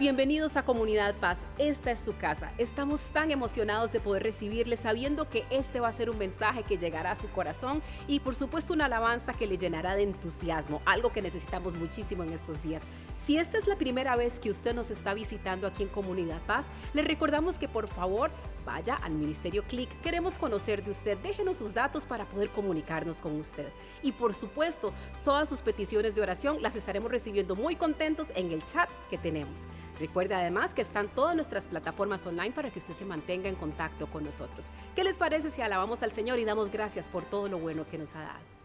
Bienvenidos a Comunidad Paz. Esta es su casa. Estamos tan emocionados de poder recibirles sabiendo que este va a ser un mensaje que llegará a su corazón y por supuesto una alabanza que le llenará de entusiasmo, algo que necesitamos muchísimo en estos días. Si esta es la primera vez que usted nos está visitando aquí en Comunidad Paz, le recordamos que por favor vaya al Ministerio Click. Queremos conocer de usted. Déjenos sus datos para poder comunicarnos con usted. Y por supuesto, todas sus peticiones de oración las estaremos recibiendo muy contentos en el chat que tenemos. Recuerde además que están todas nuestras plataformas online para que usted se mantenga en contacto con nosotros. ¿Qué les parece si alabamos al Señor y damos gracias por todo lo bueno que nos ha dado?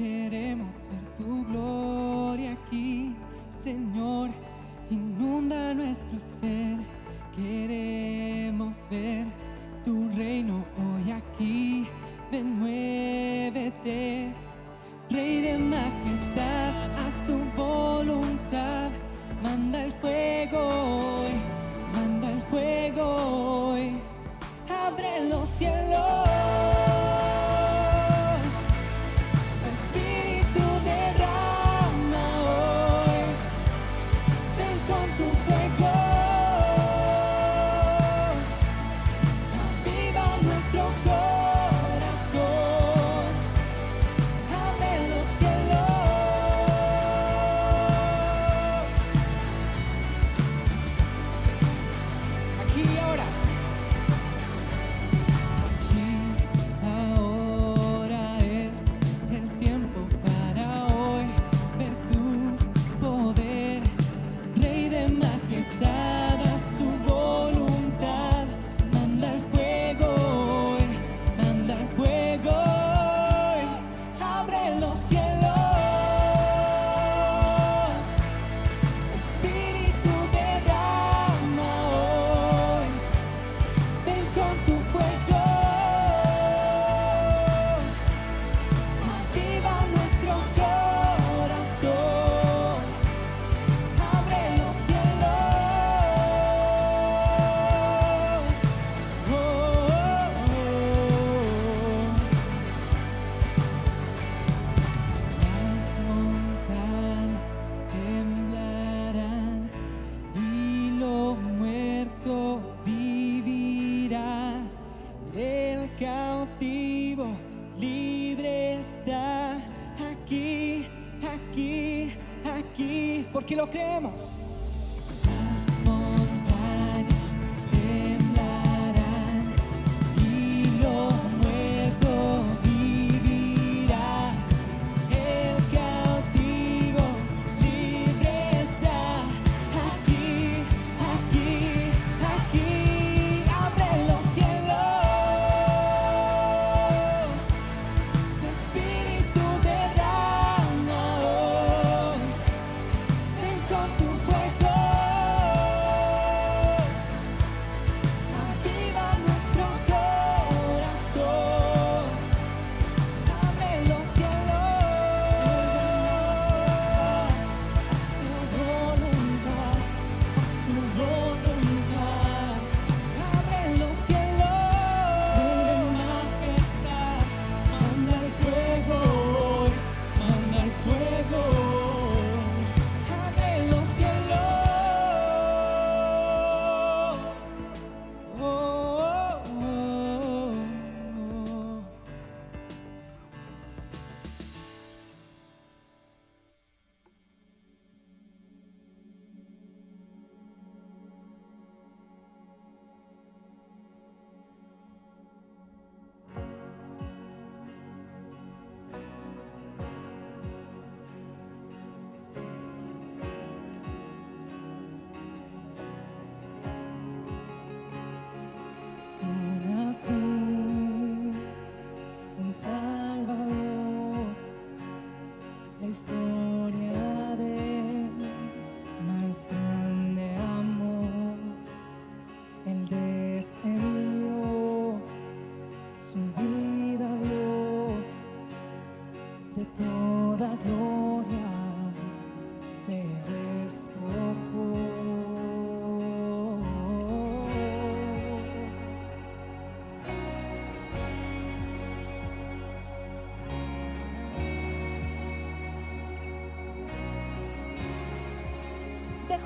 Queremos ver tu gloria aquí, Señor, inunda nuestro ser. Queremos ver tu reino hoy aquí, ven, muévete, Rey de majestad, haz tu voluntad, manda el fuego hoy, manda el fuego hoy, abre los cielos.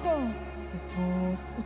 Dejó, su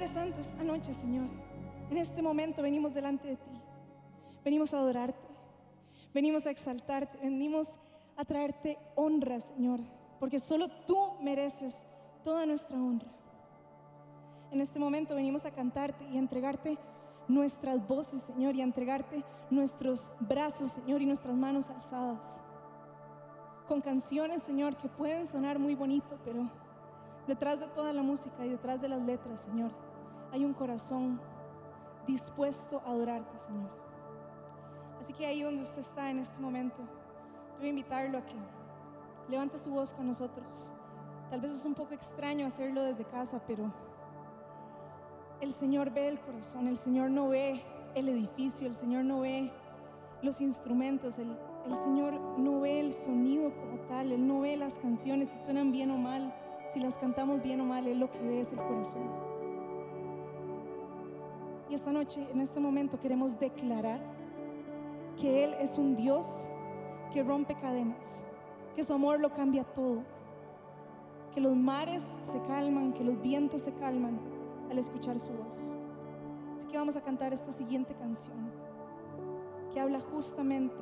Padre Santo, esta noche, Señor, en este momento venimos delante de ti. Venimos a adorarte. venimos a exaltarte, venimos a traerte honra, Señor, porque solo tú mereces toda nuestra honra. En este momento venimos a cantarte y entregarte nuestras voces, Señor, y a entregarte nuestros brazos, Señor, y nuestras manos alzadas. Con canciones, Señor, que pueden sonar muy bonito, pero detrás de toda la música y detrás de las letras, Señor, hay un corazón dispuesto a adorarte, Señor. Así que ahí donde usted está en este momento, yo voy a invitarlo a que levante su voz con nosotros. Tal vez es un poco extraño hacerlo desde casa, pero el Señor ve el corazón, el Señor no ve el edificio, el Señor no ve los instrumentos, el, Señor no ve el sonido como tal, Él no ve las canciones si suenan bien o mal, si las cantamos bien o mal, Él lo que ve es el corazón. Y esta noche, en este momento, queremos declarar que Él es un Dios que rompe cadenas, que su amor lo cambia todo, que los mares se calman, que los vientos se calman al escuchar su voz. Así que vamos a cantar esta siguiente canción que habla justamente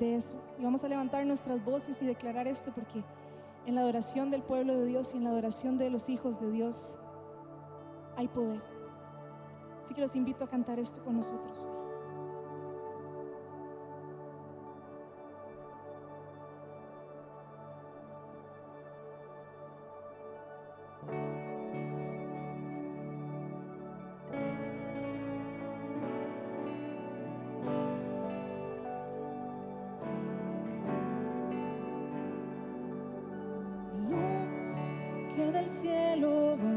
de eso. Y vamos a levantar nuestras voces y declarar esto porque en la adoración del pueblo de Dios y en la adoración de los hijos de Dios hay poder. Así que los invito a cantar esto con nosotros luz que del cielo bajó,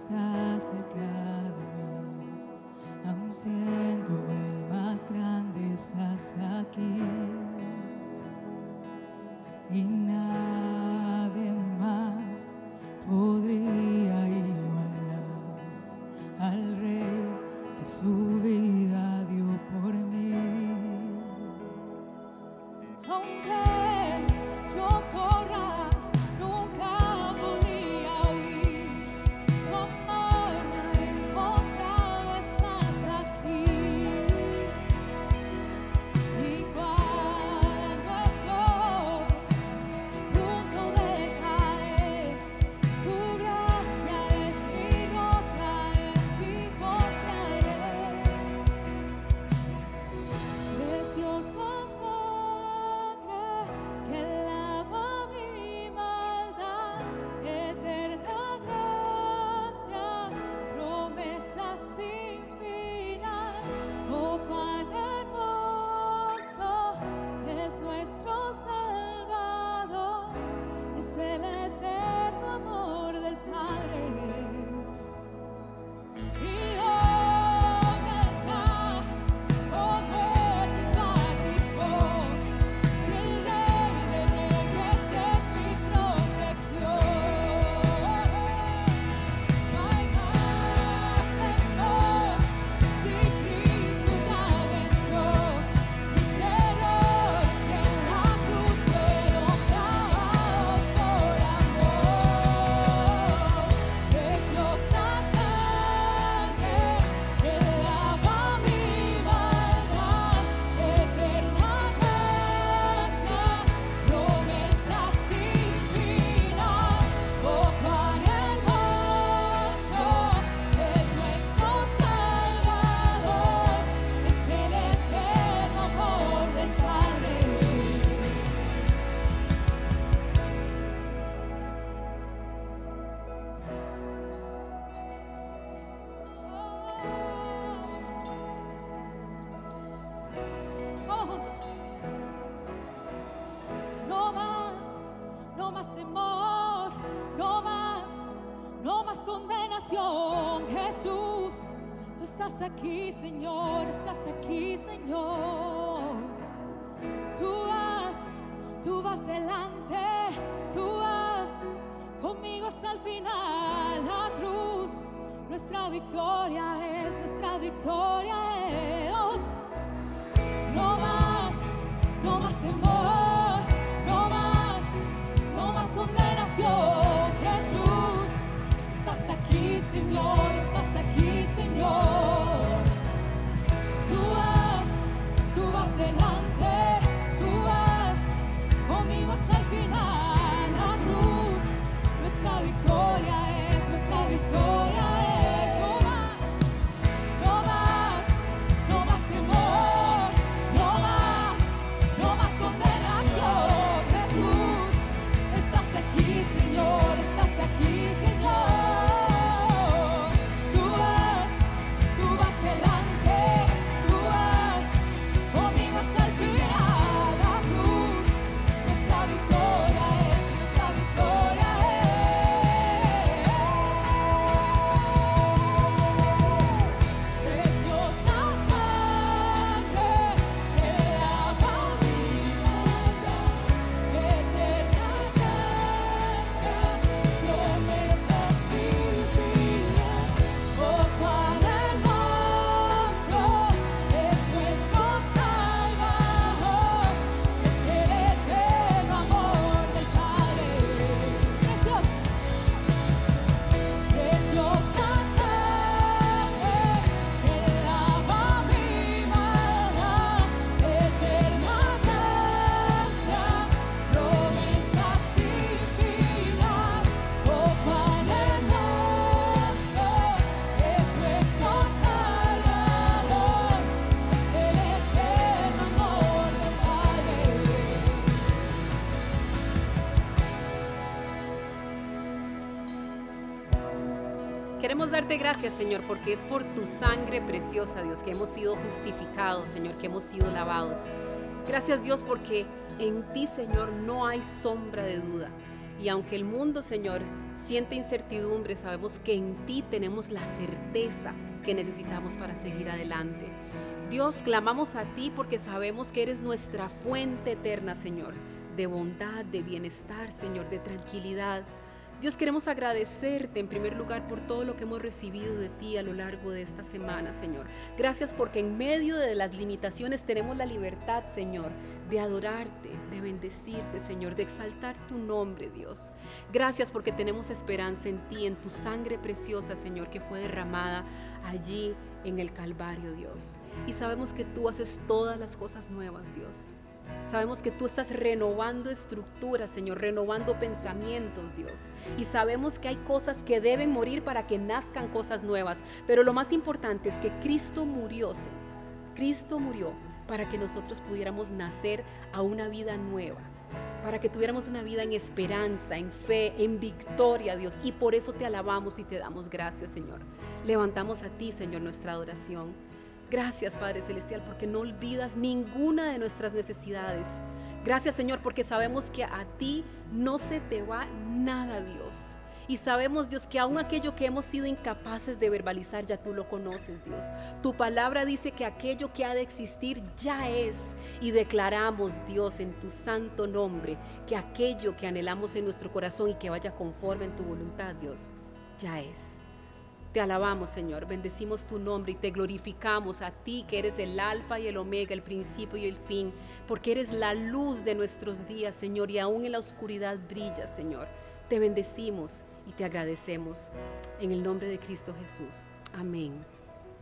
estás aquí, Señor, gracias, Señor, porque es por tu sangre preciosa, Dios, que hemos sido justificados, Señor, que hemos sido lavados. Gracias, Dios, porque en ti, Señor, no hay sombra de duda. Y aunque el mundo, Señor, siente incertidumbre, sabemos que en ti tenemos la certeza que necesitamos para seguir adelante. Dios, clamamos a ti porque sabemos que eres nuestra fuente eterna, Señor, de bondad, de bienestar, Señor, de tranquilidad. Dios, queremos agradecerte en primer lugar por todo lo que hemos recibido de ti a lo largo de esta semana, Señor. Gracias porque en medio de las limitaciones tenemos la libertad, Señor, de adorarte, de bendecirte, Señor, de exaltar tu nombre, Dios. Gracias porque tenemos esperanza en ti, en tu sangre preciosa, Señor, que fue derramada allí en el Calvario, Dios. Y sabemos que tú haces todas las cosas nuevas, Dios. Sabemos que tú estás renovando estructuras, Señor, renovando pensamientos, Dios. Y sabemos que hay cosas que deben morir para que nazcan cosas nuevas. Pero lo más importante es que Cristo murió, Señor. Cristo murió para que nosotros pudiéramos nacer a una vida nueva. Para que tuviéramos una vida en esperanza, en fe, en victoria, Dios. Y por eso te alabamos y te damos gracias, Señor. Levantamos a ti, Señor, nuestra adoración. Gracias, Padre Celestial, porque no olvidas ninguna de nuestras necesidades. Gracias, Señor, porque sabemos que a ti no se te va nada, Dios. Y sabemos, Dios, que aún aquello que hemos sido incapaces de verbalizar, ya tú lo conoces, Dios. Tu palabra dice que aquello que ha de existir ya es. Y declaramos, Dios, en tu santo nombre, que aquello que anhelamos en nuestro corazón y que vaya conforme en tu voluntad, Dios, ya es. Te alabamos, Señor, bendecimos tu nombre y te glorificamos a ti que eres el alfa y el omega, el principio y el fin, porque eres la luz de nuestros días, Señor, y aún en la oscuridad brilla, Señor. Te bendecimos y te agradecemos en el nombre de Cristo Jesús. Amén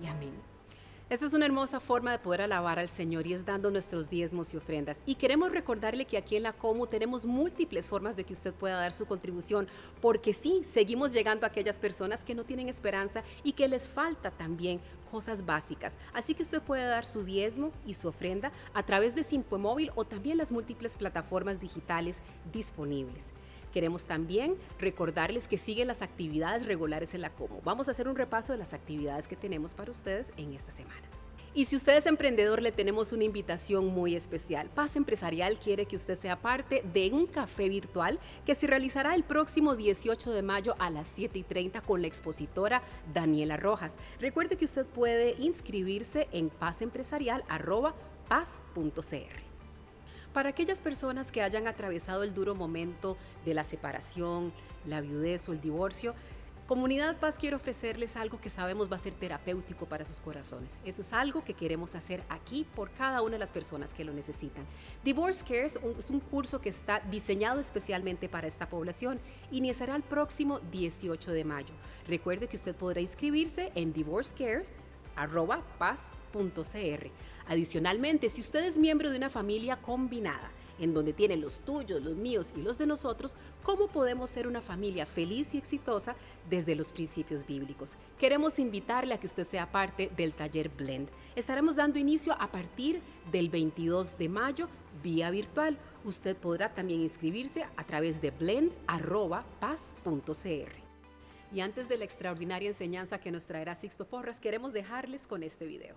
y amén. Esta es una hermosa forma de poder alabar al Señor y es dando nuestros diezmos y ofrendas. Y queremos recordarle que aquí en la Comu tenemos múltiples formas de que usted pueda dar su contribución, porque sí, seguimos llegando a aquellas personas que no tienen esperanza y que les falta también cosas básicas. Así que usted puede dar su diezmo y su ofrenda a través de Simple Móvil o también las múltiples plataformas digitales disponibles. Queremos también recordarles que siguen las actividades regulares en la Como. Vamos a hacer un repaso de las actividades que tenemos para ustedes en esta semana. Y si usted es emprendedor, le tenemos una invitación muy especial. Paz Empresarial quiere que usted sea parte de un café virtual que se realizará el próximo 18 de mayo a las 7 y 30 con la expositora Daniela Rojas. Recuerde que usted puede inscribirse en pazempresarial.paz.cr. Para aquellas personas que hayan atravesado el duro momento de la separación, la viudez o el divorcio, Comunidad Paz quiere ofrecerles algo que sabemos va a ser terapéutico para sus corazones. Eso es algo que queremos hacer aquí por cada una de las personas que lo necesitan. Divorce Cares es un curso que está diseñado especialmente para esta población. Iniciará el próximo 18 de mayo. Recuerde que usted podrá inscribirse en divorcecares.paz.cr. Adicionalmente, si usted es miembro de una familia combinada, en donde tienen los tuyos, los míos y los de nosotros, cómo podemos ser una familia feliz y exitosa desde los principios bíblicos. Queremos invitarle a que usted sea parte del taller Blend. Estaremos dando inicio a partir del 22 de mayo vía virtual. Usted podrá también inscribirse a través de blend.paz.cr. Y antes de la extraordinaria enseñanza que nos traerá Sixto Porras, queremos dejarles con este video.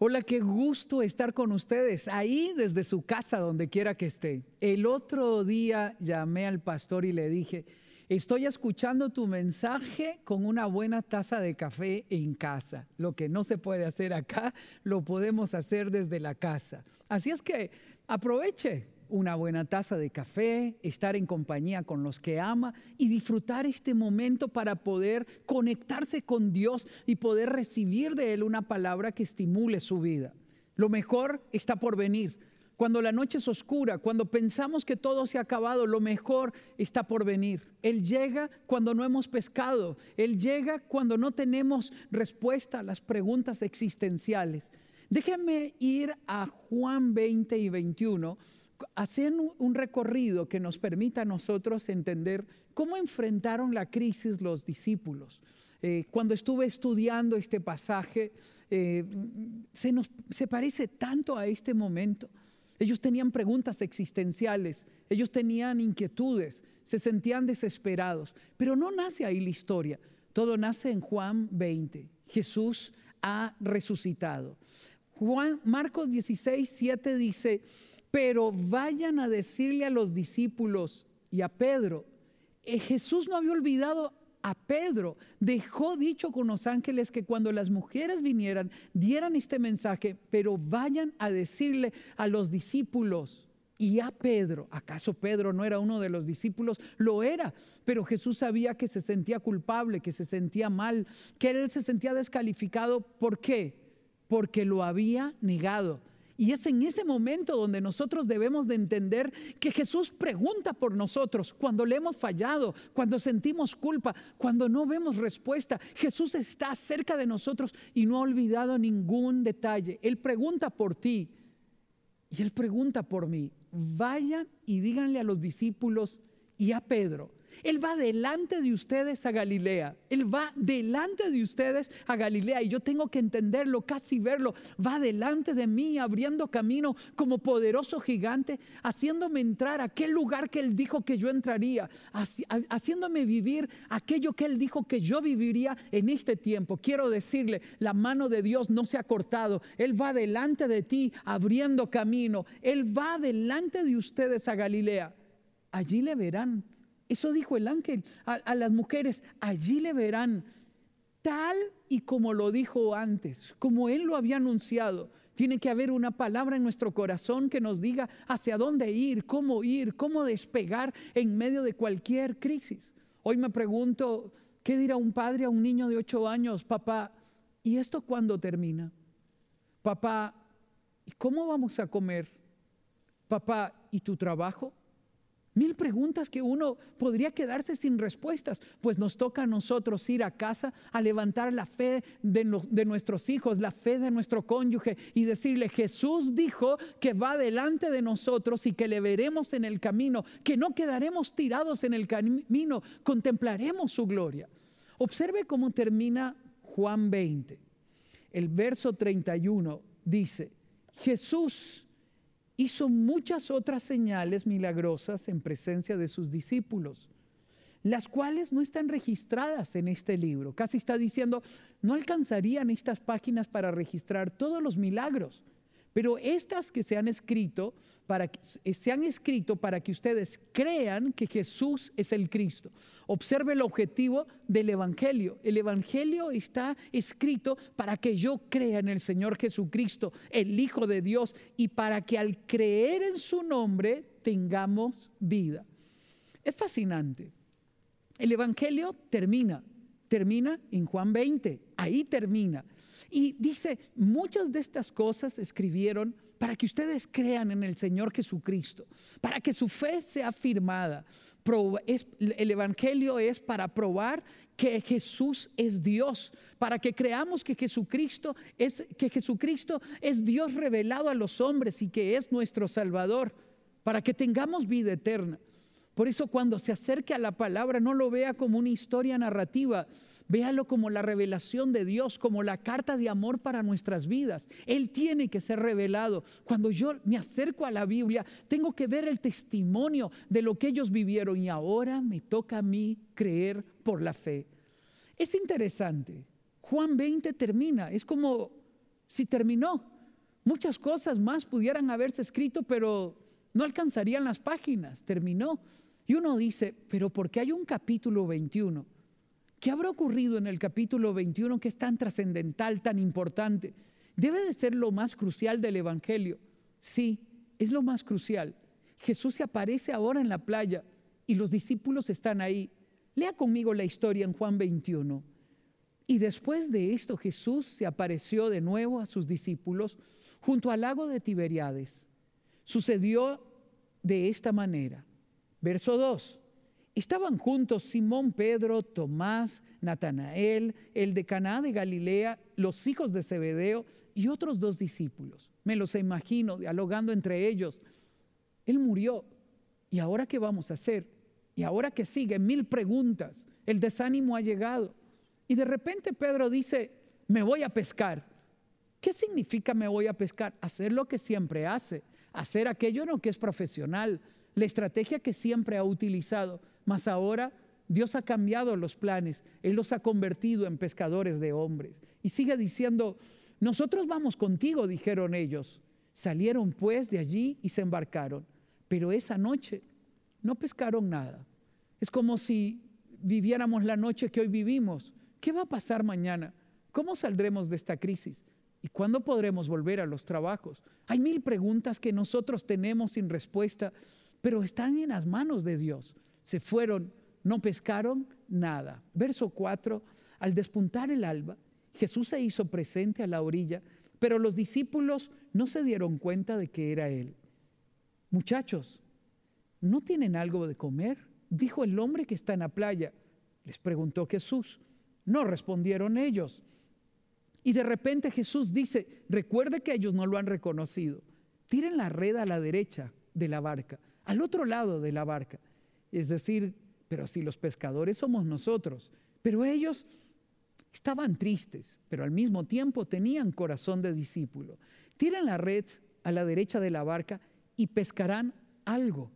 Hola, qué gusto estar con ustedes ahí desde su casa, donde quiera que esté. El otro día llamé al pastor y le dije, estoy escuchando tu mensaje con una buena taza de café en casa. Lo que no se puede hacer acá, lo podemos hacer desde la casa. Así es que aproveche, una buena taza de café, estar en compañía con los que ama y disfrutar este momento para poder conectarse con Dios y poder recibir de Él una palabra que estimule su vida. Lo mejor está por venir. cuando la noche es oscura, cuando pensamos que todo se ha acabado, lo mejor está por venir. Él llega cuando no hemos pescado, Él llega cuando no tenemos respuesta a las preguntas existenciales. Déjenme ir a Juan 20 y 21, hacer un recorrido que nos permita a nosotros entender cómo enfrentaron la crisis los discípulos. Eh, cuando estuve estudiando este pasaje, eh, se, nos, se parece tanto a este momento. Ellos tenían preguntas existenciales, ellos tenían inquietudes, se sentían desesperados, pero no nace ahí la historia, todo nace en Juan 20. Jesús ha resucitado. Juan, Marcos 16, 7 dice, pero vayan a decirle a los discípulos y a Pedro, eh, Jesús no había olvidado a Pedro, dejó dicho con los ángeles que cuando las mujeres vinieran, dieran este mensaje, pero vayan a decirle a los discípulos y a Pedro. ¿Acaso Pedro no era uno de los discípulos? Lo era, pero Jesús sabía que se sentía culpable, que se sentía mal, que él se sentía descalificado. ¿Por qué? Porque lo había negado. Y es en ese momento donde nosotros debemos de entender que Jesús pregunta por nosotros cuando le hemos fallado, cuando sentimos culpa, cuando no vemos respuesta. Jesús está cerca de nosotros y no ha olvidado ningún detalle. Él pregunta por ti y él pregunta por mí. Vayan y díganle a los discípulos y a Pedro él va delante de ustedes a Galilea. Él va delante de ustedes a Galilea. Y yo tengo que entenderlo, casi verlo. Va delante de mí, abriendo camino como poderoso gigante, haciéndome entrar a aquel lugar que Él dijo que yo entraría, haciéndome vivir aquello que Él dijo que yo viviría en este tiempo. Quiero decirle, la mano de Dios no se ha cortado. Él va delante de ti, abriendo camino. Él va delante de ustedes a Galilea. Allí le verán eso dijo el ángel a, las mujeres, allí le verán tal y como lo dijo antes, como él lo había anunciado. Tiene que haber una palabra en nuestro corazón que nos diga hacia dónde ir, cómo ir, cómo despegar en medio de cualquier crisis. Hoy me pregunto, ¿qué dirá un padre a un niño de ocho años? Papá, ¿y esto cuándo termina? Papá, ¿y cómo vamos a comer? Papá, ¿y tu trabajo? Mil preguntas que uno podría quedarse sin respuestas, pues nos toca a nosotros ir a casa a levantar la fe de, nuestros hijos, la fe de nuestro cónyuge y decirle, Jesús dijo que va delante de nosotros y que le veremos en el camino, que no quedaremos tirados en el camino, contemplaremos su gloria. Observe cómo termina Juan 20. El verso 31 dice, Jesús hizo muchas otras señales milagrosas en presencia de sus discípulos, las cuales no están registradas en este libro. Casi está diciendo, no alcanzarían estas páginas para registrar todos los milagros pero estas que se han escrito para que, eh, se han escrito para que ustedes crean que Jesús es el Cristo. Observe el objetivo del evangelio. El evangelio está escrito para que yo crea en el Señor Jesucristo, el Hijo de Dios, y para que al creer en su nombre tengamos vida. Es fascinante. El evangelio termina, termina en Juan 20, ahí termina. Y dice, muchas de estas cosas escribieron para que ustedes crean en el Señor Jesucristo, para que su fe sea afirmada. El Evangelio es para probar que Jesús es Dios, para que creamos que Jesucristo es, que Jesucristo es Dios revelado a los hombres y que es nuestro Salvador, para que tengamos vida eterna. Por eso cuando se acerque a la palabra no lo vea como una historia narrativa, Véalo como la revelación de Dios, como la carta de amor para nuestras vidas. Él tiene que ser revelado. Cuando yo me acerco a la Biblia, tengo que ver el testimonio de lo que ellos vivieron y ahora me toca a mí creer por la fe. Es interesante. Juan 20 termina, es como si terminó. Muchas cosas más pudieran haberse escrito, pero no alcanzarían las páginas. Terminó. Y uno dice, pero ¿por qué hay un capítulo 21? ¿Qué habrá ocurrido en el capítulo 21 que es tan trascendental, tan importante? Debe de ser lo más crucial del Evangelio. Sí, es lo más crucial. Jesús se aparece ahora en la playa y los discípulos están ahí. Lea conmigo la historia en Juan 21. Y después de esto Jesús se apareció de nuevo a sus discípulos junto al lago de Tiberiades. Sucedió de esta manera. Verso 2. Estaban juntos Simón, Pedro, Tomás, Natanael, el de Caná de Galilea, los hijos de Zebedeo y otros dos discípulos. Me los imagino dialogando entre ellos. Él murió. ¿Y ahora qué vamos a hacer? ¿Y ahora qué sigue? Mil preguntas. El desánimo ha llegado. Y de repente Pedro dice, me voy a pescar. ¿Qué significa me voy a pescar? Hacer lo que siempre hace, hacer aquello en lo que es profesional, la estrategia que siempre ha utilizado. Mas ahora Dios ha cambiado los planes, Él los ha convertido en pescadores de hombres. Y sigue diciendo, nosotros vamos contigo, dijeron ellos. Salieron pues de allí y se embarcaron. Pero esa noche no pescaron nada. Es como si viviéramos la noche que hoy vivimos. ¿Qué va a pasar mañana? ¿Cómo saldremos de esta crisis? ¿Y cuándo podremos volver a los trabajos? Hay mil preguntas que nosotros tenemos sin respuesta, pero están en las manos de Dios. Se fueron, no pescaron nada. Verso 4, al despuntar el alba, Jesús se hizo presente a la orilla, pero los discípulos no se dieron cuenta de que era Él. Muchachos, ¿no tienen algo de comer? Dijo el hombre que está en la playa. Les preguntó Jesús. No respondieron ellos. Y de repente Jesús dice, recuerde que ellos no lo han reconocido. Tiren la red a la derecha de la barca, al otro lado de la barca. Es decir, pero si los pescadores somos nosotros, pero ellos estaban tristes, pero al mismo tiempo tenían corazón de discípulo. Tiren la red a la derecha de la barca y pescarán algo.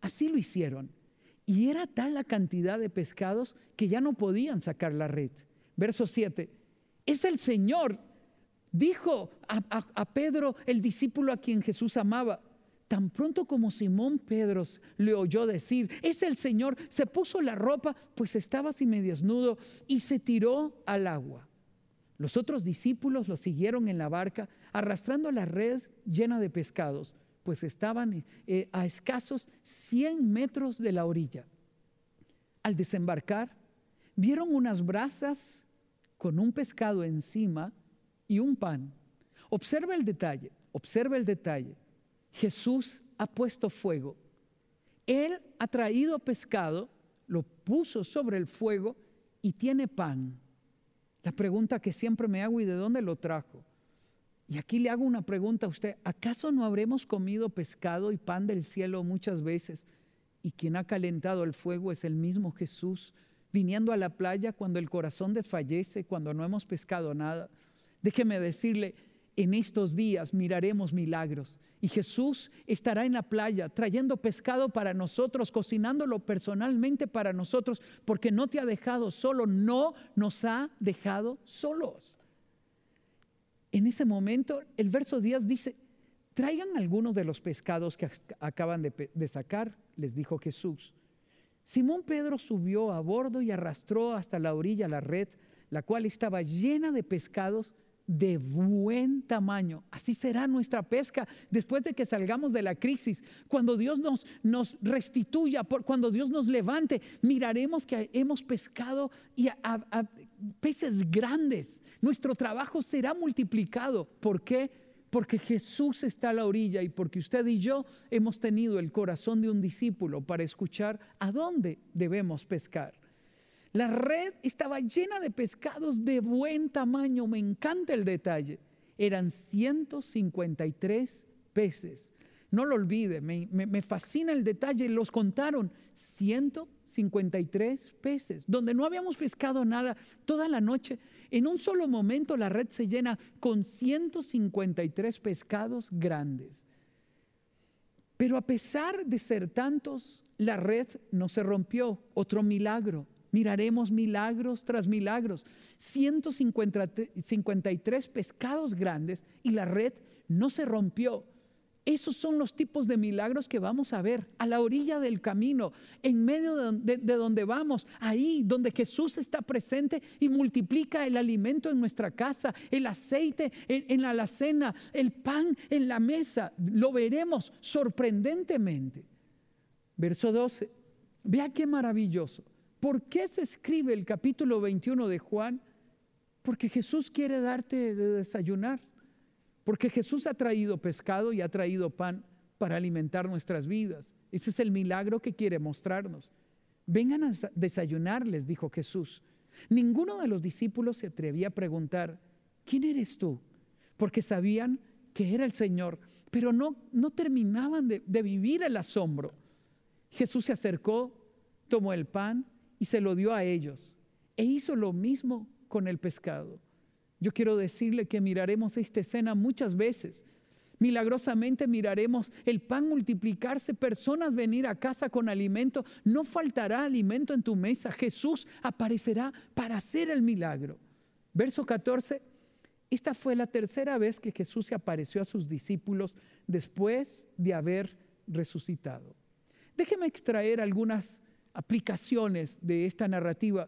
Así lo hicieron. Y era tal la cantidad de pescados que ya no podían sacar la red. Verso 7. Es el Señor, dijo a, a, Pedro, el discípulo a quien Jesús amaba. Tan pronto como Simón Pedro le oyó decir, es el Señor, se puso la ropa, pues estaba así medio desnudo, y se tiró al agua. Los otros discípulos lo siguieron en la barca, arrastrando la red llena de pescados pues estaban eh, a escasos 100 metros de la orilla. Al desembarcar, vieron unas brasas con un pescado encima y un pan. Observa el detalle, observa el detalle. Jesús ha puesto fuego. Él ha traído pescado, lo puso sobre el fuego y tiene pan. La pregunta que siempre me hago, ¿y de dónde lo trajo? Y aquí le hago una pregunta a usted, ¿acaso no habremos comido pescado y pan del cielo muchas veces? Y quien ha calentado el fuego es el mismo Jesús, viniendo a la playa cuando el corazón desfallece, cuando no hemos pescado nada. Déjeme decirle, en estos días miraremos milagros. Y Jesús estará en la playa trayendo pescado para nosotros, cocinándolo personalmente para nosotros, porque no te ha dejado solo, no nos ha dejado solos. En ese momento, el verso 10 dice, traigan algunos de los pescados que acaban de, de sacar, les dijo Jesús. Simón Pedro subió a bordo y arrastró hasta la orilla la red, la cual estaba llena de pescados de buen tamaño. Así será nuestra pesca después de que salgamos de la crisis. Cuando Dios nos, restituya, cuando Dios nos levante, miraremos que hemos pescado y a, peces grandes. Nuestro trabajo será multiplicado. ¿Por qué? Porque Jesús está a la orilla y porque usted y yo hemos tenido el corazón de un discípulo para escuchar a dónde debemos pescar. La red estaba llena de pescados de buen tamaño, me encanta el detalle. Eran 153 peces. No lo olvide, me, fascina el detalle, los contaron 153 peces, donde no habíamos pescado nada toda la noche. En un solo momento la red se llena con 153 pescados grandes. Pero a pesar de ser tantos, la red no se rompió. Otro milagro. Miraremos milagros tras milagros. 153 pescados grandes y la red no se rompió. Esos son los tipos de milagros que vamos a ver a la orilla del camino, en medio de, donde vamos, ahí donde Jesús está presente y multiplica el alimento en nuestra casa, el aceite en, la alacena, el pan en la mesa. Lo veremos sorprendentemente. Verso 12. Vea qué maravilloso. ¿Por qué se escribe el capítulo 21 de Juan? Porque Jesús quiere darte de desayunar. Porque Jesús ha traído pescado y ha traído pan para alimentar nuestras vidas. Ese es el milagro que quiere mostrarnos. Vengan a desayunar, les dijo Jesús. Ninguno de los discípulos se atrevía a preguntar, ¿quién eres tú? Porque sabían que era el Señor, pero no, no terminaban de, de vivir el asombro. Jesús se acercó, tomó el pan y se lo dio a ellos. E hizo lo mismo con el pescado. Yo quiero decirle que miraremos esta escena muchas veces. Milagrosamente miraremos el pan multiplicarse, personas venir a casa con alimento. No faltará alimento en tu mesa. Jesús aparecerá para hacer el milagro. Verso 14. Esta fue la tercera vez que Jesús se apareció a sus discípulos después de haber resucitado. Déjeme extraer algunas aplicaciones de esta narrativa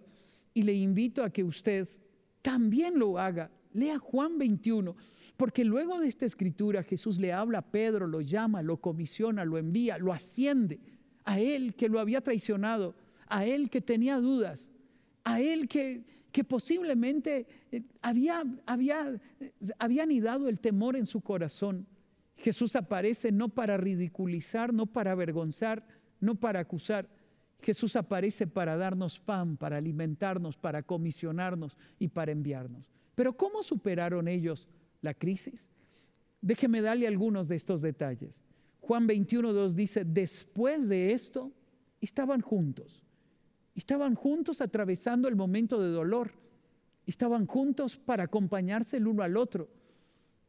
y le invito a que usted también lo haga. Lea Juan 21, porque luego de esta escritura Jesús le habla a Pedro, lo llama, lo comisiona, lo envía, lo asciende a él que lo había traicionado, a él que tenía dudas, a él que, que posiblemente eh, había, había, eh, había anidado el temor en su corazón. Jesús aparece no para ridiculizar, no para avergonzar, no para acusar. Jesús aparece para darnos pan, para alimentarnos, para comisionarnos y para enviarnos. Pero ¿cómo superaron ellos la crisis? Déjeme darle algunos de estos detalles. Juan 21.2 dice, después de esto, estaban juntos. Estaban juntos atravesando el momento de dolor. Estaban juntos para acompañarse el uno al otro.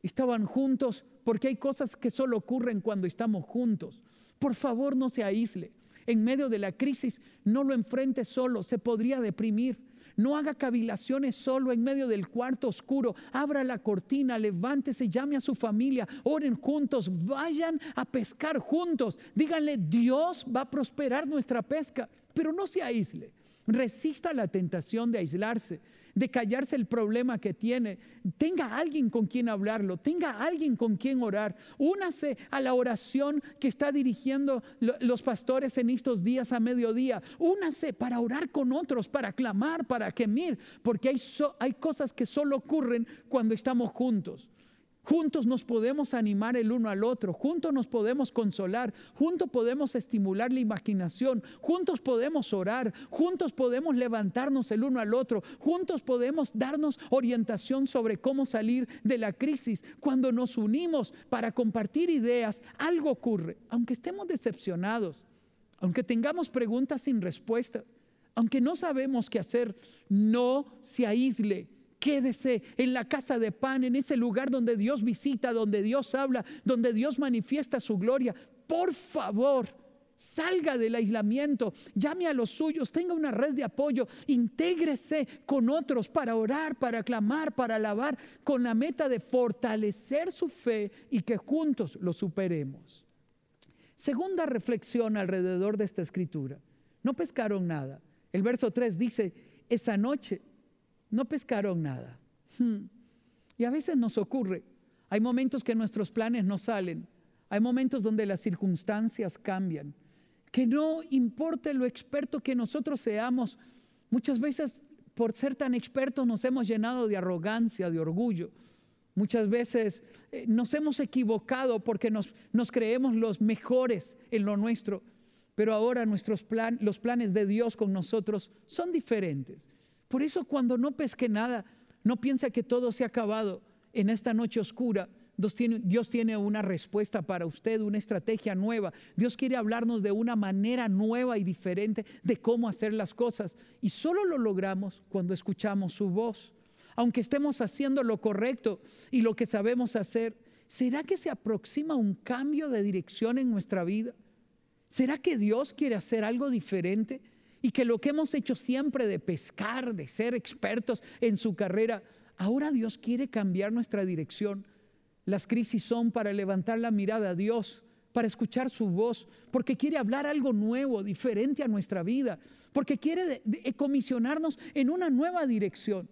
Estaban juntos porque hay cosas que solo ocurren cuando estamos juntos. Por favor, no se aísle. En medio de la crisis, no lo enfrente solo, se podría deprimir. No haga cavilaciones solo en medio del cuarto oscuro. Abra la cortina, levántese, llame a su familia, oren juntos, vayan a pescar juntos. Díganle, Dios va a prosperar nuestra pesca, pero no se aísle. Resista la tentación de aislarse de callarse el problema que tiene. Tenga alguien con quien hablarlo, tenga alguien con quien orar. Únase a la oración que está dirigiendo los pastores en estos días a mediodía. Únase para orar con otros, para clamar, para gemir, porque hay, hay cosas que solo ocurren cuando estamos juntos. Juntos nos podemos animar el uno al otro, juntos nos podemos consolar, juntos podemos estimular la imaginación, juntos podemos orar, juntos podemos levantarnos el uno al otro, juntos podemos darnos orientación sobre cómo salir de la crisis. Cuando nos unimos para compartir ideas, algo ocurre, aunque estemos decepcionados, aunque tengamos preguntas sin respuestas, aunque no sabemos qué hacer, no se aísle Quédese en la casa de pan, en ese lugar donde Dios visita, donde Dios habla, donde Dios manifiesta su gloria. Por favor, salga del aislamiento, llame a los suyos, tenga una red de apoyo, intégrese con otros para orar, para clamar, para alabar, con la meta de fortalecer su fe y que juntos lo superemos. Segunda reflexión alrededor de esta escritura. No pescaron nada. El verso 3 dice, esa noche no pescaron nada. Hmm. Y a veces nos ocurre, hay momentos que nuestros planes no salen, hay momentos donde las circunstancias cambian, que no importe lo experto que nosotros seamos, muchas veces por ser tan expertos nos hemos llenado de arrogancia, de orgullo. Muchas veces eh, nos hemos equivocado porque nos, nos, creemos los mejores en lo nuestro, pero ahora nuestros plan, los planes de Dios con nosotros son diferentes. Por eso cuando no pesque nada, no piensa que todo se ha acabado en esta noche oscura. Dios tiene, una respuesta para usted, una estrategia nueva. Dios quiere hablarnos de una manera nueva y diferente de cómo hacer las cosas. Y solo lo logramos cuando escuchamos su voz. Aunque estemos haciendo lo correcto y lo que sabemos hacer, ¿será que se aproxima un cambio de dirección en nuestra vida? ¿Será que Dios quiere hacer algo diferente? Y que lo que hemos hecho siempre de pescar, de ser expertos en su carrera, ahora Dios quiere cambiar nuestra dirección. Las crisis son para levantar la mirada a Dios, para escuchar su voz, porque quiere hablar algo nuevo, diferente a nuestra vida, porque quiere comisionarnos en una nueva dirección.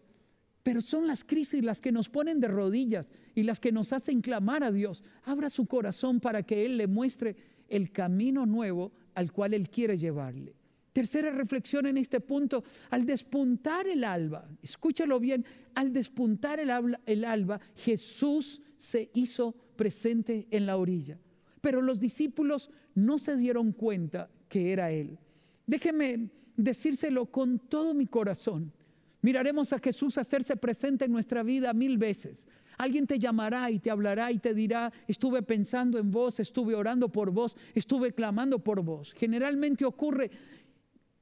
Pero son las crisis las que nos ponen de rodillas y las que nos hacen clamar a Dios. Abra su corazón para que Él le muestre el camino nuevo al cual Él quiere llevarle. Tercera reflexión en este punto, al despuntar el alba, escúchalo bien, al despuntar el, alba, Jesús se hizo presente en la orilla. pero los discípulos no se dieron cuenta que era Él. Déjeme decírselo con todo mi corazón. Miraremos a Jesús hacerse presente en nuestra vida mil veces. Alguien te llamará y te hablará y te dirá, estuve pensando en vos, estuve orando por vos, estuve clamando por vos. Generalmente ocurre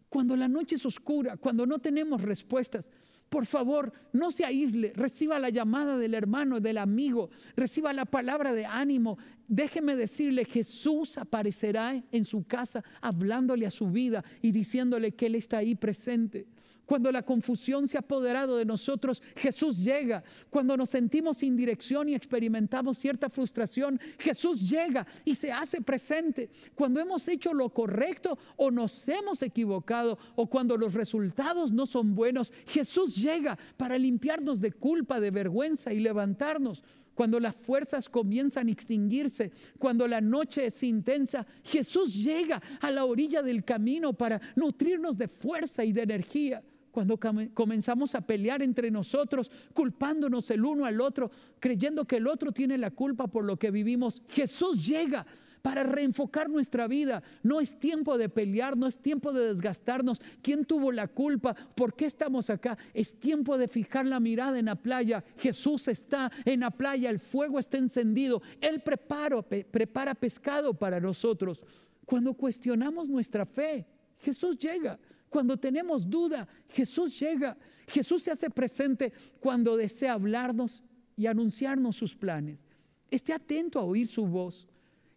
cuando la noche es oscura, cuando no tenemos respuestas. Por favor, no se aísle, reciba la llamada del hermano, del amigo, reciba la palabra de ánimo. Déjeme decirle, Jesús aparecerá en su casa hablándole a su vida y diciéndole que Él está ahí presente. Cuando la confusión se ha apoderado de nosotros, Jesús llega. Cuando nos sentimos sin dirección y experimentamos cierta frustración, Jesús llega y se hace presente. Cuando hemos hecho lo correcto o nos hemos equivocado o cuando los resultados no son buenos, Jesús llega para limpiarnos de culpa, de vergüenza y levantarnos. Cuando las fuerzas comienzan a extinguirse, cuando la noche es intensa, Jesús llega a la orilla del camino para nutrirnos de fuerza y de energía cuando comenzamos a pelear entre nosotros, culpándonos el uno al otro, creyendo que el otro tiene la culpa por lo que vivimos, Jesús llega para reenfocar nuestra vida. No es tiempo de pelear, no es tiempo de desgastarnos. ¿Quién tuvo la culpa? ¿Por qué estamos acá? Es tiempo de fijar la mirada en la playa. Jesús está en la playa, el fuego está encendido. Él prepara, pescado para nosotros. Cuando cuestionamos nuestra fe, Jesús llega. Cuando tenemos duda, Jesús llega. Jesús se hace presente cuando desea hablarnos y anunciarnos sus planes. Esté atento a oír su voz.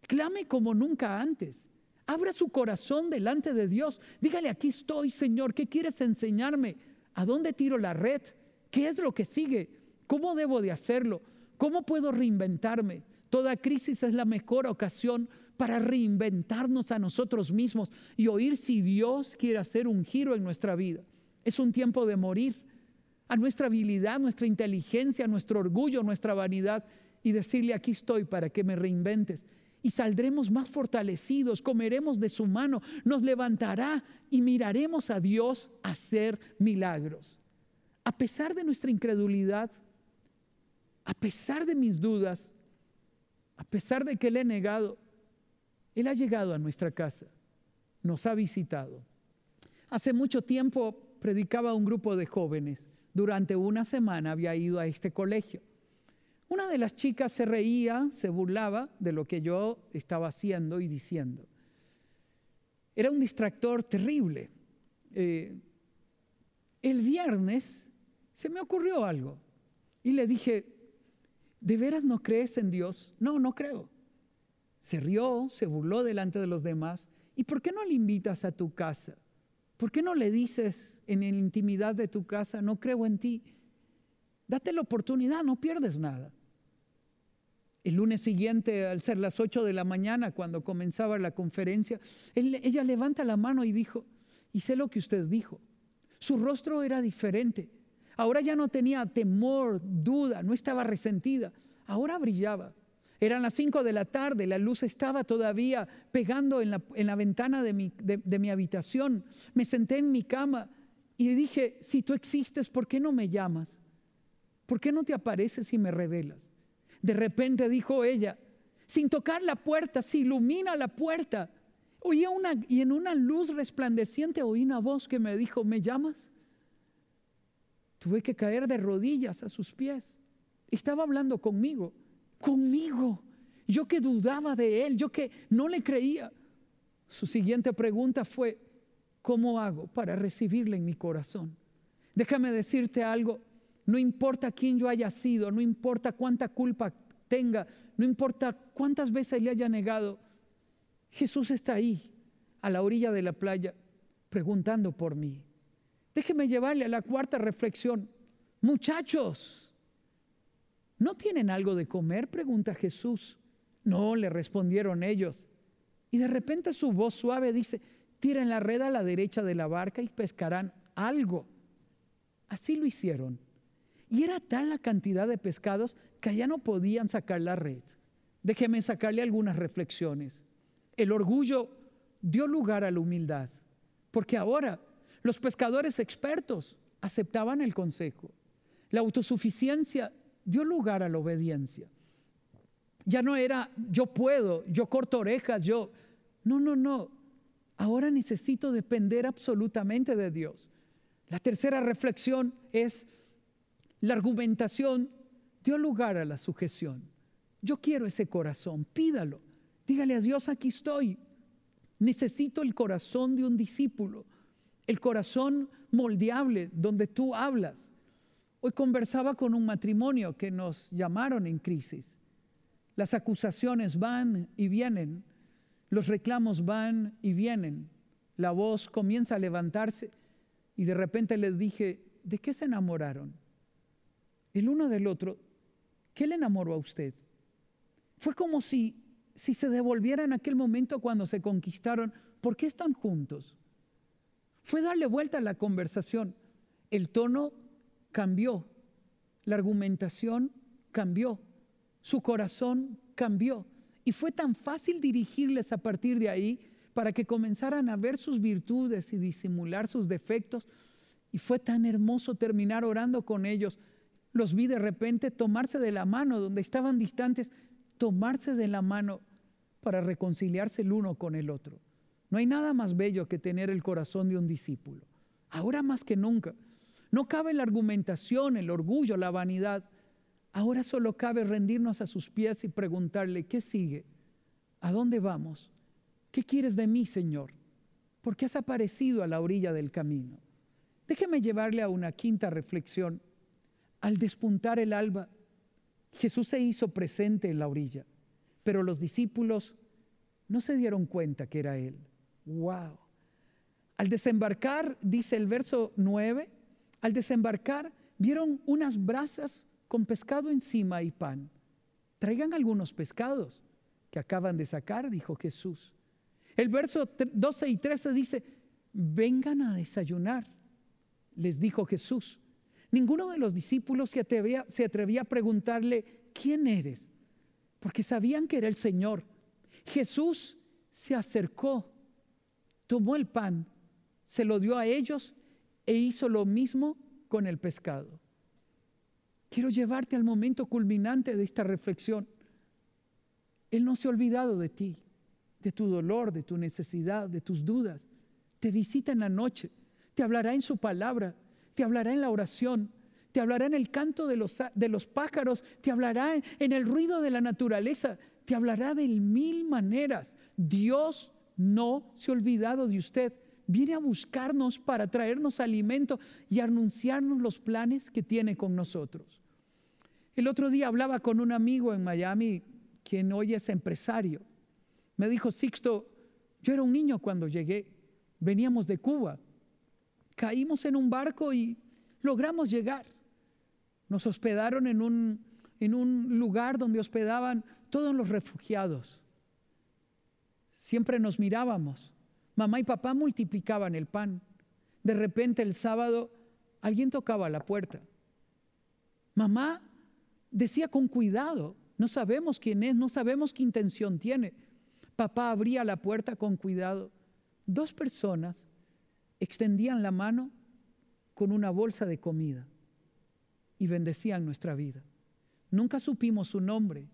Clame como nunca antes. Abra su corazón delante de Dios. Dígale, aquí estoy, Señor. ¿Qué quieres enseñarme? ¿A dónde tiro la red? ¿Qué es lo que sigue? ¿Cómo debo de hacerlo? ¿Cómo puedo reinventarme? Toda crisis es la mejor ocasión para reinventarnos a nosotros mismos y oír si Dios quiere hacer un giro en nuestra vida. Es un tiempo de morir a nuestra habilidad, nuestra inteligencia, nuestro orgullo, nuestra vanidad y decirle aquí estoy para que me reinventes. Y saldremos más fortalecidos, comeremos de su mano, nos levantará y miraremos a Dios hacer milagros. A pesar de nuestra incredulidad, a pesar de mis dudas, a pesar de que le he negado, él ha llegado a nuestra casa, nos ha visitado. Hace mucho tiempo predicaba a un grupo de jóvenes. Durante una semana había ido a este colegio. Una de las chicas se reía, se burlaba de lo que yo estaba haciendo y diciendo. Era un distractor terrible. Eh, el viernes se me ocurrió algo y le dije, ¿de veras no crees en Dios? No, no creo. Se rió, se burló delante de los demás. ¿Y por qué no le invitas a tu casa? ¿Por qué no le dices en la intimidad de tu casa, no creo en ti? Date la oportunidad, no pierdes nada. El lunes siguiente, al ser las 8 de la mañana, cuando comenzaba la conferencia, ella levanta la mano y dijo, y sé lo que usted dijo. Su rostro era diferente. Ahora ya no tenía temor, duda, no estaba resentida. Ahora brillaba. Eran las 5 de la tarde, la luz estaba todavía pegando en la, ventana de mi, habitación. Me senté en mi cama y dije, si tú existes, ¿por qué no me llamas? ¿Por qué no te apareces y me revelas? De repente dijo ella, sin tocar la puerta, se ilumina la puerta. Una, y en una luz resplandeciente oí una voz que me dijo, ¿me llamas? Tuve que caer de rodillas a sus pies. Estaba hablando conmigo conmigo. Yo que dudaba de él, yo que no le creía. Su siguiente pregunta fue, ¿cómo hago para recibirle en mi corazón? Déjame decirte algo, no importa quién yo haya sido, no importa cuánta culpa tenga, no importa cuántas veces le haya negado, Jesús está ahí, a la orilla de la playa, preguntando por mí. Déjeme llevarle a la cuarta reflexión. Muchachos, ¿No tienen algo de comer? pregunta Jesús. No, le respondieron ellos. Y de repente su voz suave dice, tiren la red a la derecha de la barca y pescarán algo. Así lo hicieron. Y era tal la cantidad de pescados que ya no podían sacar la red. Déjeme sacarle algunas reflexiones. El orgullo dio lugar a la humildad, porque ahora los pescadores expertos aceptaban el consejo. La autosuficiencia dio lugar a la obediencia. Ya no era yo puedo, yo corto orejas, yo... No, no, no. Ahora necesito depender absolutamente de Dios. La tercera reflexión es la argumentación dio lugar a la sujeción. Yo quiero ese corazón, pídalo. Dígale a Dios, aquí estoy. Necesito el corazón de un discípulo, el corazón moldeable donde tú hablas. Hoy conversaba con un matrimonio que nos llamaron en crisis. Las acusaciones van y vienen, los reclamos van y vienen. La voz comienza a levantarse y de repente les dije, ¿de qué se enamoraron? El uno del otro, ¿qué le enamoró a usted? Fue como si, si se devolviera en aquel momento cuando se conquistaron. ¿Por qué están juntos? Fue darle vuelta a la conversación. El tono cambió, la argumentación cambió, su corazón cambió. Y fue tan fácil dirigirles a partir de ahí para que comenzaran a ver sus virtudes y disimular sus defectos. Y fue tan hermoso terminar orando con ellos. Los vi de repente tomarse de la mano donde estaban distantes, tomarse de la mano para reconciliarse el uno con el otro. No hay nada más bello que tener el corazón de un discípulo. Ahora más que nunca. No cabe la argumentación, el orgullo, la vanidad. Ahora solo cabe rendirnos a sus pies y preguntarle, ¿qué sigue? ¿A dónde vamos? ¿Qué quieres de mí, Señor? ¿Por qué has aparecido a la orilla del camino? Déjeme llevarle a una quinta reflexión. Al despuntar el alba, Jesús se hizo presente en la orilla, pero los discípulos no se dieron cuenta que era Él. ¡Wow! Al desembarcar, dice el verso 9, al desembarcar vieron unas brasas con pescado encima y pan. Traigan algunos pescados que acaban de sacar, dijo Jesús. El verso 12 y 13 dice, vengan a desayunar, les dijo Jesús. Ninguno de los discípulos se atrevía, se atrevía a preguntarle, ¿quién eres? Porque sabían que era el Señor. Jesús se acercó, tomó el pan, se lo dio a ellos e hizo lo mismo con el pescado. Quiero llevarte al momento culminante de esta reflexión. Él no se ha olvidado de ti de tu dolor, de tu necesidad, de tus dudas. Te visita en la noche, te hablará en su palabra, te hablará en la oración, te hablará en el canto de los, de los pájaros, te hablará en, en el ruido de la naturaleza, te hablará de mil maneras. Dios no se ha olvidado de usted. Viene a buscarnos para traernos alimento y anunciarnos los planes que tiene con nosotros. El otro día hablaba con un amigo en Miami, quien hoy es empresario. Me dijo, Sixto, yo era un niño cuando llegué, veníamos de Cuba, caímos en un barco y logramos llegar. Nos hospedaron en un, en un lugar donde hospedaban todos los refugiados. Siempre nos mirábamos. Mamá y papá multiplicaban el pan. De repente el sábado alguien tocaba la puerta. Mamá decía con cuidado, no sabemos quién es, no sabemos qué intención tiene. Papá abría la puerta con cuidado. Dos personas extendían la mano con una bolsa de comida y bendecían nuestra vida. Nunca supimos su nombre,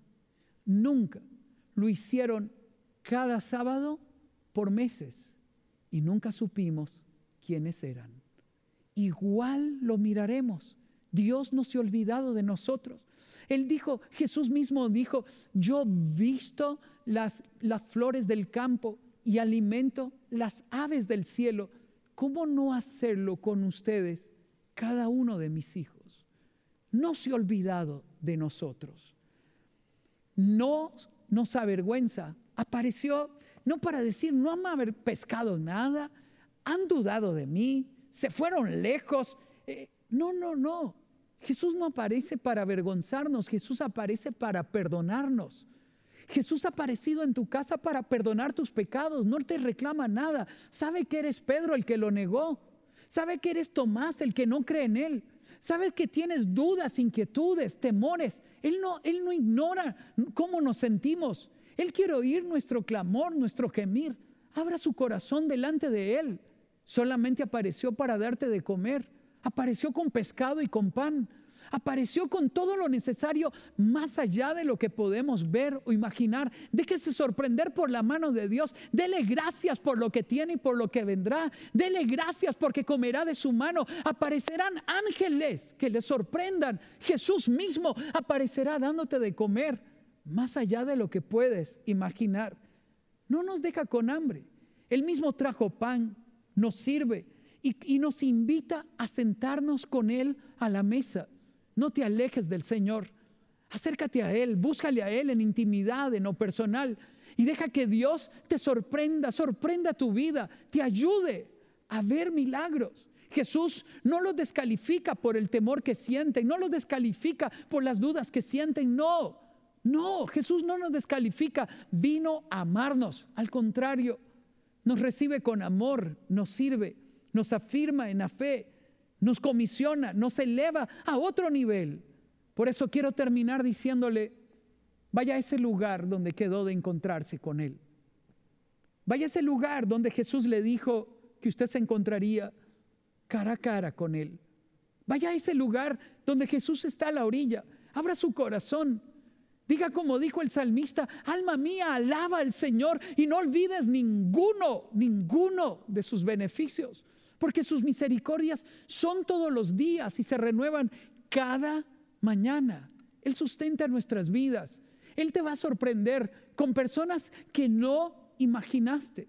nunca. Lo hicieron cada sábado por meses y nunca supimos quiénes eran. Igual lo miraremos. Dios no se ha olvidado de nosotros. Él dijo, Jesús mismo dijo, yo visto las, las flores del campo y alimento las aves del cielo. ¿Cómo no hacerlo con ustedes, cada uno de mis hijos? No se ha olvidado de nosotros. No nos avergüenza. Apareció no para decir, no han pescado nada, han dudado de mí, se fueron lejos. Eh, no, no, no. Jesús no aparece para avergonzarnos, Jesús aparece para perdonarnos. Jesús ha aparecido en tu casa para perdonar tus pecados, no te reclama nada. Sabe que eres Pedro el que lo negó, sabe que eres Tomás el que no cree en él, sabe que tienes dudas, inquietudes, temores. Él no, él no ignora cómo nos sentimos. Él quiere oír nuestro clamor, nuestro gemir. Abra su corazón delante de Él. Solamente apareció para darte de comer apareció con pescado y con pan. Apareció con todo lo necesario más allá de lo que podemos ver o imaginar. Déjese sorprender por la mano de Dios. Dele gracias por lo que tiene y por lo que vendrá. Dele gracias porque comerá de su mano. Aparecerán ángeles que le sorprendan. Jesús mismo aparecerá dándote de comer más allá de lo que puedes imaginar. No nos deja con hambre. Él mismo trajo pan, nos sirve y, nos invita a sentarnos con Él a la mesa. No te alejes del Señor. Acércate a Él, búscale a Él en intimidad, en lo personal. Y deja que Dios te sorprenda, sorprenda tu vida, te ayude a ver milagros. Jesús no los descalifica por el temor que sienten, no los descalifica por las dudas que sienten, no. No, Jesús no nos descalifica, vino a amarnos. Al contrario, nos recibe con amor, nos sirve, nos afirma en la fe, nos comisiona, nos eleva a otro nivel. Por eso quiero terminar diciéndole, vaya a ese lugar donde quedó de encontrarse con Él. Vaya a ese lugar donde Jesús le dijo que usted se encontraría cara a cara con Él. Vaya a ese lugar donde Jesús está a la orilla. Abra su corazón. Diga como dijo el salmista, alma mía, alaba al Señor y no olvides ninguno, ninguno de sus beneficios porque sus misericordias son todos los días y se renuevan cada mañana. Él sustenta nuestras vidas. Él te va a sorprender con personas que no imaginaste.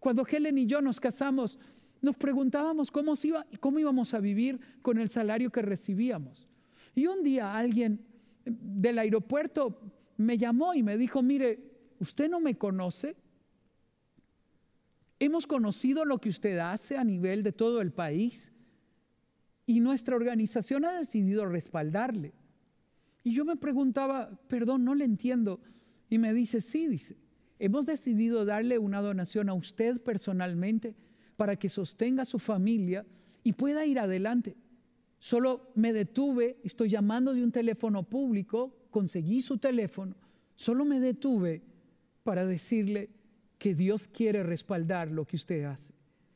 Cuando Helen y yo nos casamos, nos preguntábamos cómo, iba, cómo íbamos a vivir con el salario que recibíamos. Y un día alguien del aeropuerto me llamó y me dijo, mire, usted no me conoce, Hemos conocido lo que usted hace a nivel de todo el país y nuestra organización ha decidido respaldarle. Y yo me preguntaba, perdón, no le entiendo. Y me dice, sí, dice, hemos decidido darle una donación a usted personalmente para que sostenga a su familia y pueda ir adelante. Solo me detuve, estoy llamando de un teléfono público, conseguí su teléfono, solo me detuve para decirle, que Dios quiere respaldar lo que usted hace.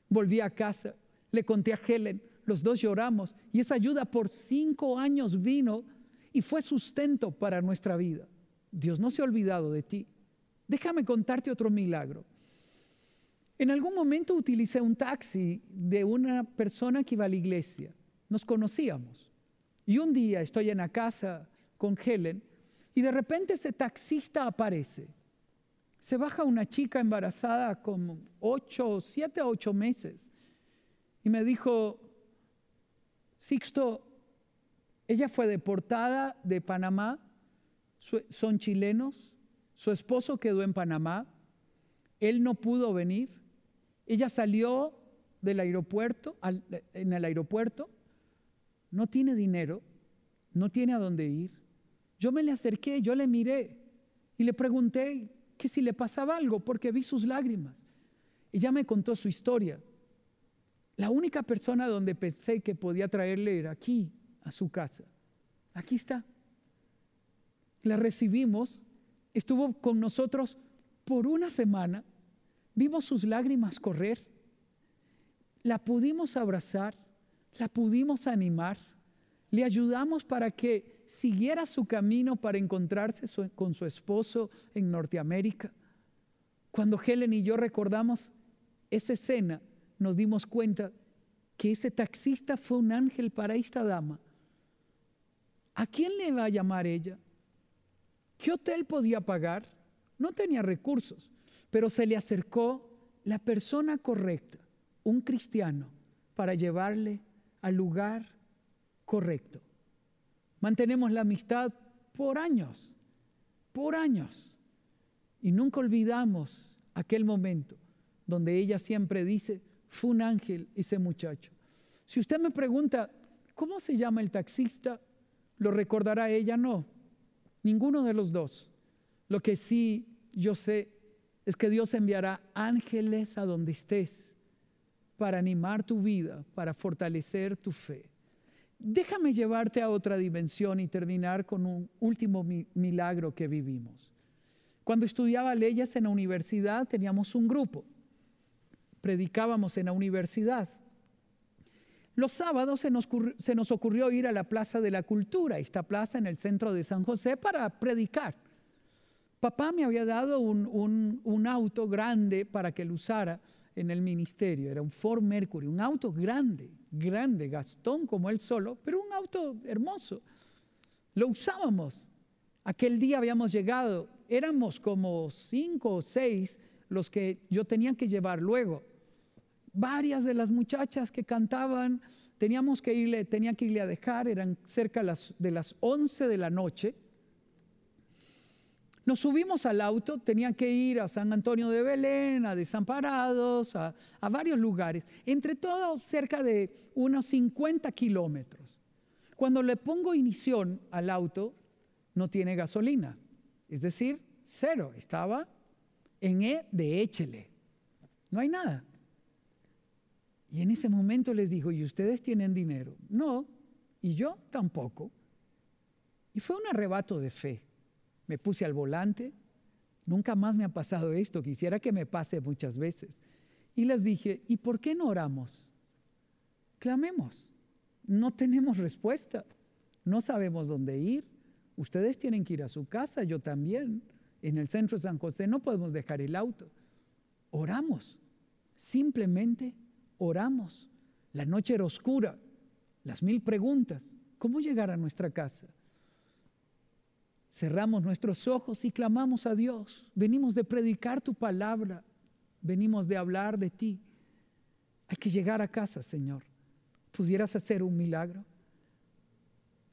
Volví a casa, le conté a Helen, los dos lloramos y esa ayuda por cinco años vino y fue sustento para nuestra vida. Dios no se ha olvidado de ti. Déjame contarte otro milagro. En algún momento utilicé un taxi de una persona que iba a la iglesia. Nos conocíamos. Y un día estoy en la casa con Helen y de repente ese taxista aparece se baja una chica embarazada con ocho, siete a ocho meses. Y me dijo, Sixto, ella fue deportada de Panamá, son chilenos, su esposo quedó en Panamá, él no pudo venir, ella salió del aeropuerto, en el aeropuerto, no tiene dinero, no tiene a dónde ir. Yo me le acerqué, yo le miré y le pregunté, que si le pasaba algo porque vi sus lágrimas. Ella me contó su historia. La única persona donde pensé que podía traerle era aquí, a su casa. Aquí está. La recibimos, estuvo con nosotros por una semana, vimos sus lágrimas correr, la pudimos abrazar, la pudimos animar, le ayudamos para que siguiera su camino para encontrarse con su esposo en Norteamérica. Cuando Helen y yo recordamos esa escena, nos dimos cuenta que ese taxista fue un ángel para esta dama. ¿A quién le va a llamar ella? ¿Qué hotel podía pagar? No tenía recursos, pero se le acercó la persona correcta, un cristiano, para llevarle al lugar correcto. Mantenemos la amistad por años, por años. Y nunca olvidamos aquel momento donde ella siempre dice, fue un ángel ese muchacho. Si usted me pregunta, ¿cómo se llama el taxista? ¿Lo recordará ella? No, ninguno de los dos. Lo que sí yo sé es que Dios enviará ángeles a donde estés para animar tu vida, para fortalecer tu fe. Déjame llevarte a otra dimensión y terminar con un último milagro que vivimos. Cuando estudiaba leyes en la universidad teníamos un grupo, predicábamos en la universidad. los sábados se nos, se nos ocurrió ir a la Plaza de la Cultura, esta plaza en el centro de San José, para predicar. Papá me había dado un, un- un auto grande para que lo usara en el ministerio. Era un Ford Mercury, un auto grande, grande, Gastón como él solo, pero un auto hermoso. Lo usábamos. Aquel día habíamos llegado, éramos como cinco o seis los que yo tenía que llevar luego. Varias de las muchachas que cantaban, teníamos que irle, tenía que irle a dejar, eran cerca de las 11 de la noche. Nos subimos al auto, tenían que ir a San Antonio de Belén, a Desamparados, a, varios lugares. Entre todo, cerca de unos 50 kilómetros. Cuando le pongo inición al auto, no tiene gasolina. Es decir, cero. Estaba en E de échele. No hay nada. Y en ese momento les dijo, ¿y ustedes tienen dinero? No, y yo tampoco. Y fue un arrebato de fe. Me puse al volante, nunca más me ha pasado esto, quisiera que me pase muchas veces. Y les dije, ¿y por qué no oramos? Clamemos. No tenemos respuesta, no sabemos dónde ir. Ustedes tienen que ir a su casa, yo también. En el centro de San José no podemos dejar el auto. Oramos, simplemente oramos. La noche era oscura, las mil preguntas. ¿Cómo llegar a nuestra casa? Cerramos nuestros ojos y clamamos a Dios. Venimos de predicar tu palabra. Venimos de hablar de ti. Hay que llegar a casa, Señor. ¿Pudieras hacer un milagro?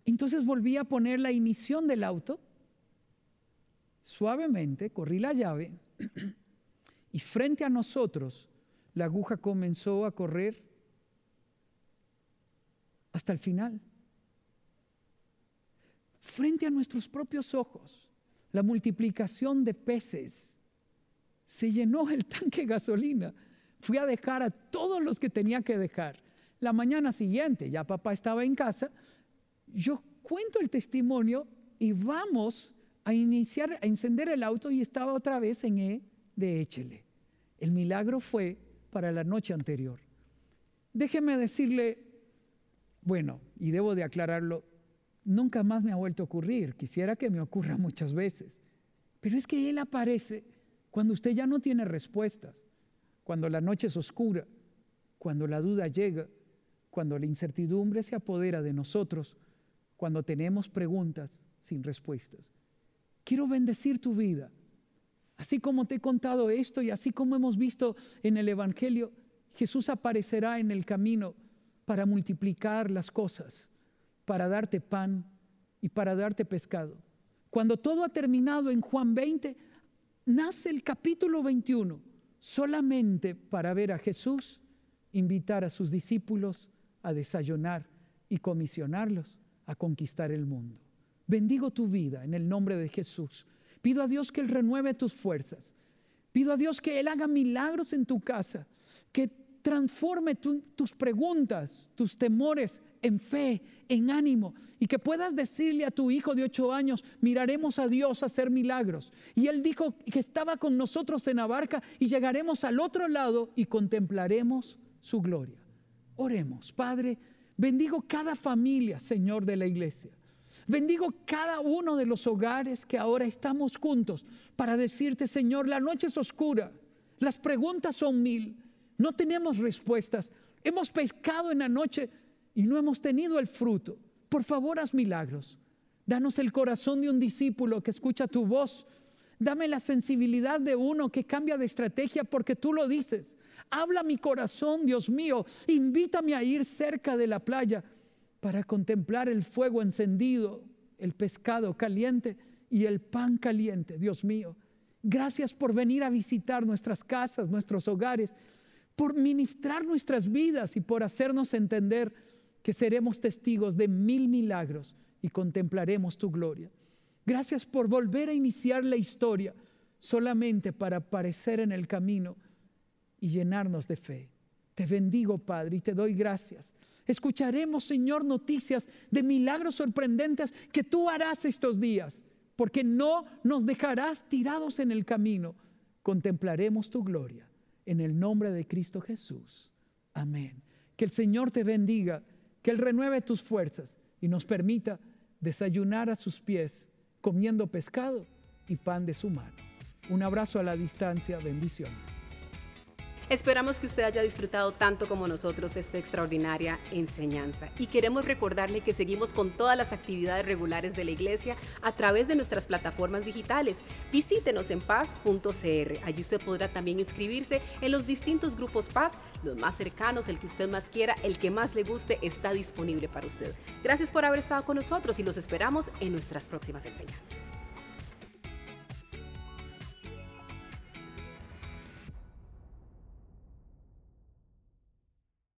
Entonces volví a poner la inición del auto. Suavemente corrí la llave y frente a nosotros la aguja comenzó a correr hasta el final frente a nuestros propios ojos, la multiplicación de peces. Se llenó el tanque de gasolina. Fui a dejar a todos los que tenía que dejar. La mañana siguiente, ya papá estaba en casa, yo cuento el testimonio y vamos a iniciar, a encender el auto y estaba otra vez en E de échele. El milagro fue para la noche anterior. Déjeme decirle, bueno, y debo de aclararlo, nunca más me ha vuelto a ocurrir. Quisiera que me ocurra muchas veces. Pero es que Él aparece cuando usted ya no tiene respuestas, cuando la noche es oscura, cuando la duda llega, cuando la incertidumbre se apodera de nosotros, cuando tenemos preguntas sin respuestas. Quiero bendecir tu vida. Así como te he contado esto y así como hemos visto en el Evangelio, Jesús aparecerá en el camino para multiplicar las cosas para darte pan y para darte pescado. Cuando todo ha terminado en Juan 20, nace el capítulo 21, solamente para ver a Jesús invitar a sus discípulos a desayunar y comisionarlos a conquistar el mundo. Bendigo tu vida en el nombre de Jesús. Pido a Dios que Él renueve tus fuerzas. Pido a Dios que Él haga milagros en tu casa, que transforme tu- tus preguntas, tus temores en fe, en ánimo, y que puedas decirle a tu hijo de ocho años, miraremos a Dios hacer milagros. Y él dijo que estaba con nosotros en la barca y llegaremos al otro lado y contemplaremos su gloria. Oremos, Padre, bendigo cada familia, Señor de la iglesia. Bendigo cada uno de los hogares que ahora estamos juntos para decirte, Señor, la noche es oscura, las preguntas son mil, no tenemos respuestas, hemos pescado en la noche y no hemos tenido el fruto. Por favor, haz milagros. Danos el corazón de un discípulo que escucha tu voz. Dame la sensibilidad de uno que cambia de estrategia porque tú lo dices. Habla mi corazón, Dios mío. Invítame a ir cerca de la playa para contemplar el fuego encendido, el pescado caliente y el pan caliente, Dios mío. Gracias por venir a visitar nuestras casas, nuestros hogares, por ministrar nuestras vidas y por hacernos entender que seremos testigos de mil milagros y contemplaremos tu gloria. Gracias por volver a iniciar la historia solamente para aparecer en el camino y llenarnos de fe. Te bendigo, Padre, y te doy gracias. Escucharemos, Señor, noticias de milagros sorprendentes que tú harás estos días, porque no nos dejarás tirados en el camino. Contemplaremos tu gloria en el nombre de Cristo Jesús. Amén. Que el Señor te bendiga, que Él renueve tus fuerzas y nos permita desayunar a sus pies comiendo pescado y pan de su mano. Un abrazo a la distancia, bendiciones. Esperamos que usted haya disfrutado tanto como nosotros esta extraordinaria enseñanza y queremos recordarle que seguimos con todas las actividades regulares de la iglesia a través de nuestras plataformas digitales. Visítenos en paz.cr. Allí usted podrá también inscribirse en los distintos grupos Paz, los más cercanos, el que usted más quiera, el que más le guste, está disponible para usted. Gracias por haber estado con nosotros y los esperamos en nuestras próximas enseñanzas.